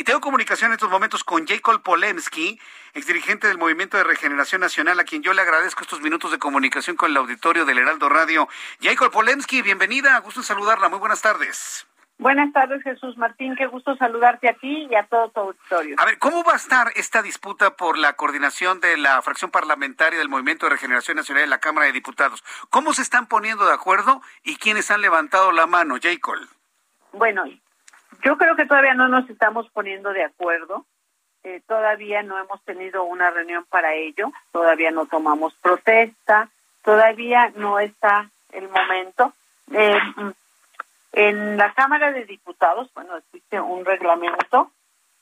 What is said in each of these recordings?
Y tengo comunicación en estos momentos con Jacob Polemski, exdirigente del Movimiento de Regeneración Nacional, a quien yo le agradezco estos minutos de comunicación con el auditorio del Heraldo Radio. Jacob Polemski, bienvenida, gusto en saludarla, muy buenas tardes. Buenas tardes, Jesús Martín. Qué gusto saludarte a ti y a todo tu auditorio. A ver, ¿cómo va a estar esta disputa por la coordinación de la fracción parlamentaria del Movimiento de Regeneración Nacional en la Cámara de Diputados? ¿Cómo se están poniendo de acuerdo y quiénes han levantado la mano, Jacob? Bueno, yo creo que todavía no nos estamos poniendo de acuerdo. Eh, todavía no hemos tenido una reunión para ello. Todavía no tomamos protesta. Todavía no está el momento. Eh, en la Cámara de Diputados, bueno, existe un reglamento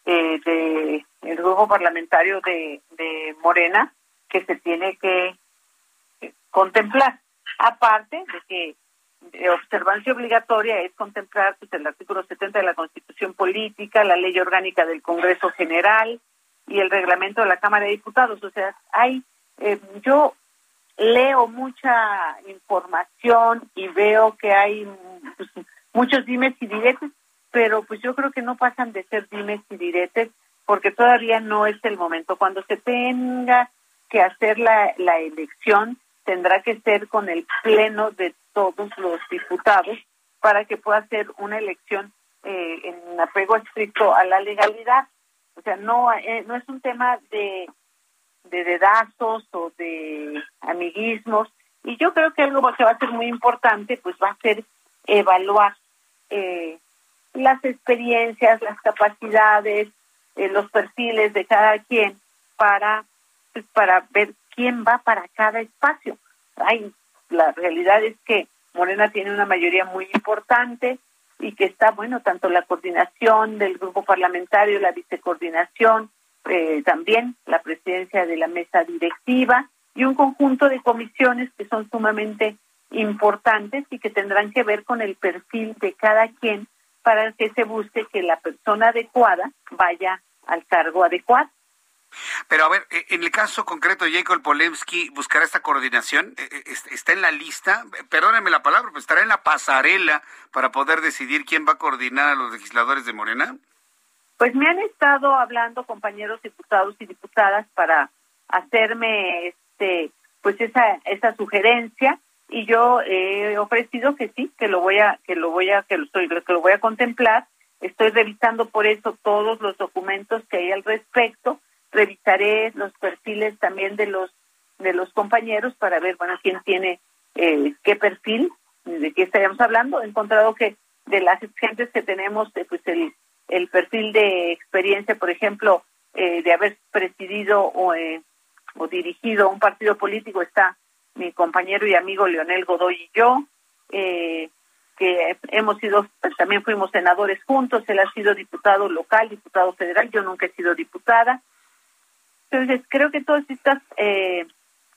eh, de el grupo parlamentario de, de Morena que se tiene que eh, contemplar. Aparte de que de observancia obligatoria es contemplar el artículo 70 de la Constitución Política, la Ley Orgánica del Congreso General y el reglamento de la Cámara de Diputados. O sea, hay, eh, yo leo mucha información y veo que hay pues, muchos dimes y diretes, pero pues yo creo que no pasan de ser dimes y diretes porque todavía no es el momento. Cuando se tenga que hacer la, la elección, tendrá que ser con el pleno de todos los diputados para que pueda ser una elección eh, en apego estricto a la legalidad. O sea, no, eh, no es un tema de, de dedazos o de amiguismos. Y yo creo que algo que va a ser muy importante, pues va a ser evaluar eh, las experiencias, las capacidades, eh, los perfiles de cada quien para, pues, para ver quién va para cada espacio. Ay, la realidad es que Morena tiene una mayoría muy importante y que está, bueno, tanto la coordinación del grupo parlamentario, la vicecoordinación, eh, también la presidencia de la mesa directiva y un conjunto de comisiones que son sumamente importantes y que tendrán que ver con el perfil de cada quien para que se busque que la persona adecuada vaya al cargo adecuado. Pero a ver, eh, en el caso concreto de Jacob Polemski, ¿buscará esta coordinación? Eh, eh, ¿Está en la lista? Perdónenme la palabra, pero ¿estará en la pasarela para poder decidir quién va a coordinar a los legisladores de Morena? Pues me han estado hablando compañeros diputados y diputadas para hacerme este pues esa esa sugerencia y yo he ofrecido que sí, que lo voy a que lo voy a que lo estoy que lo voy a contemplar. Estoy revisando por eso todos los documentos que hay al respecto revisaré los perfiles también de los de los compañeros para ver bueno quién tiene eh, qué perfil de qué estaríamos hablando. He encontrado que de las gentes que tenemos eh, pues el el perfil de experiencia por ejemplo eh, de haber presidido o, eh, o dirigido un partido político está mi compañero y amigo Leonel Godoy y yo eh, que hemos sido pues, también fuimos senadores juntos. Él ha sido diputado local diputado federal. Yo nunca he sido diputada entonces, creo que todas estas eh,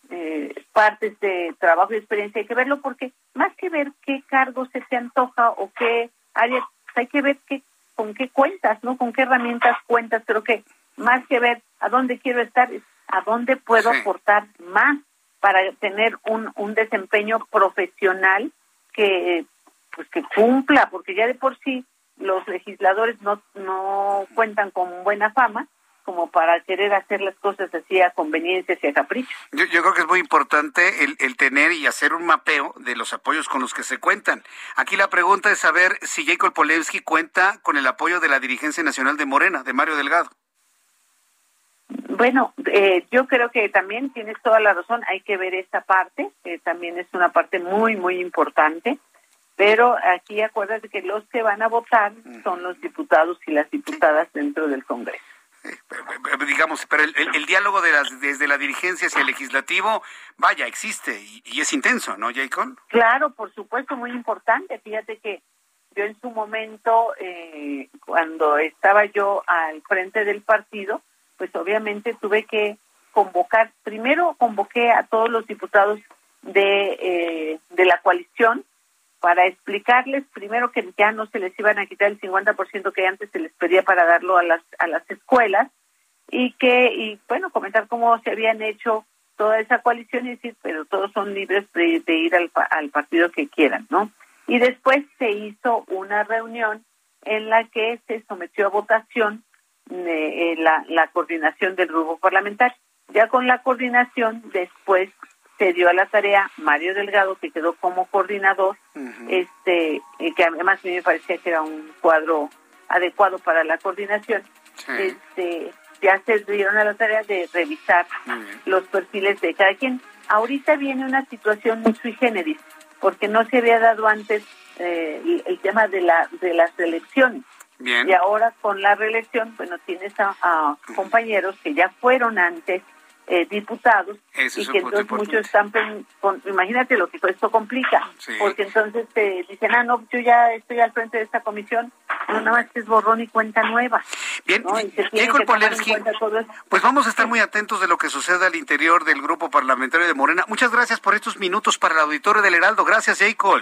eh, partes de trabajo y experiencia hay que verlo porque más que ver qué cargo se te antoja o qué área, hay que ver qué, con qué cuentas, ¿no? Con qué herramientas cuentas. Creo que más que ver a dónde quiero estar, es a dónde puedo Sí. aportar más para tener un, un desempeño profesional que pues que cumpla, porque ya de por sí los legisladores no, no cuentan con buena fama como para querer hacer las cosas así a conveniencia y a capricho. Yo, yo creo que es muy importante el, el tener y hacer un mapeo de los apoyos con los que se cuentan. Aquí la pregunta es saber si Jacob Polewski cuenta con el apoyo de la dirigencia nacional de Morena, de Mario Delgado. Bueno, eh, yo creo que también tienes toda la razón, hay que ver esta parte, que también es una parte muy, muy importante, pero aquí acuérdate que los que van a votar son los diputados y las diputadas dentro del Congreso. Digamos, pero el diálogo de las, desde la dirigencia hacia el legislativo, vaya, existe y, y es intenso, ¿no, Jacob? Claro, por supuesto, muy importante. Fíjate que yo en su momento, eh, cuando estaba yo al frente del partido, pues obviamente tuve que convocar, primero convoqué a todos los diputados de, eh, de la coalición para explicarles primero que ya no se les iban a quitar el 50% que antes se les pedía para darlo a las, a las escuelas y que, y bueno, comentar cómo se habían hecho toda esa coalición y decir, pero todos son libres de, ir al, al partido que quieran, ¿no? Y después se hizo una reunión en la que se sometió a votación eh, la, la coordinación del grupo parlamentario. Ya con la coordinación, después se dio a la tarea Mario Delgado, que quedó como coordinador, este que además a mí me parecía que era un cuadro adecuado para la coordinación. Este, ya se dieron a la tarea de revisar los perfiles de cada quien. Ahorita viene una situación muy sui generis, porque no se había dado antes eh, el, tema de la de las elecciones. Y ahora con la reelección, bueno, tienes a compañeros que ya fueron antes eh, diputados y que entonces muchos están, imagínate lo que esto complica, porque entonces te dicen, ah, no, yo ya estoy al frente de esta comisión, no, nada más es borrón y cuenta nueva. Bien, pues vamos a estar muy atentos de lo que suceda al interior del grupo parlamentario de Morena. Muchas gracias por estos minutos para el auditorio del Heraldo. Gracias, Jacob.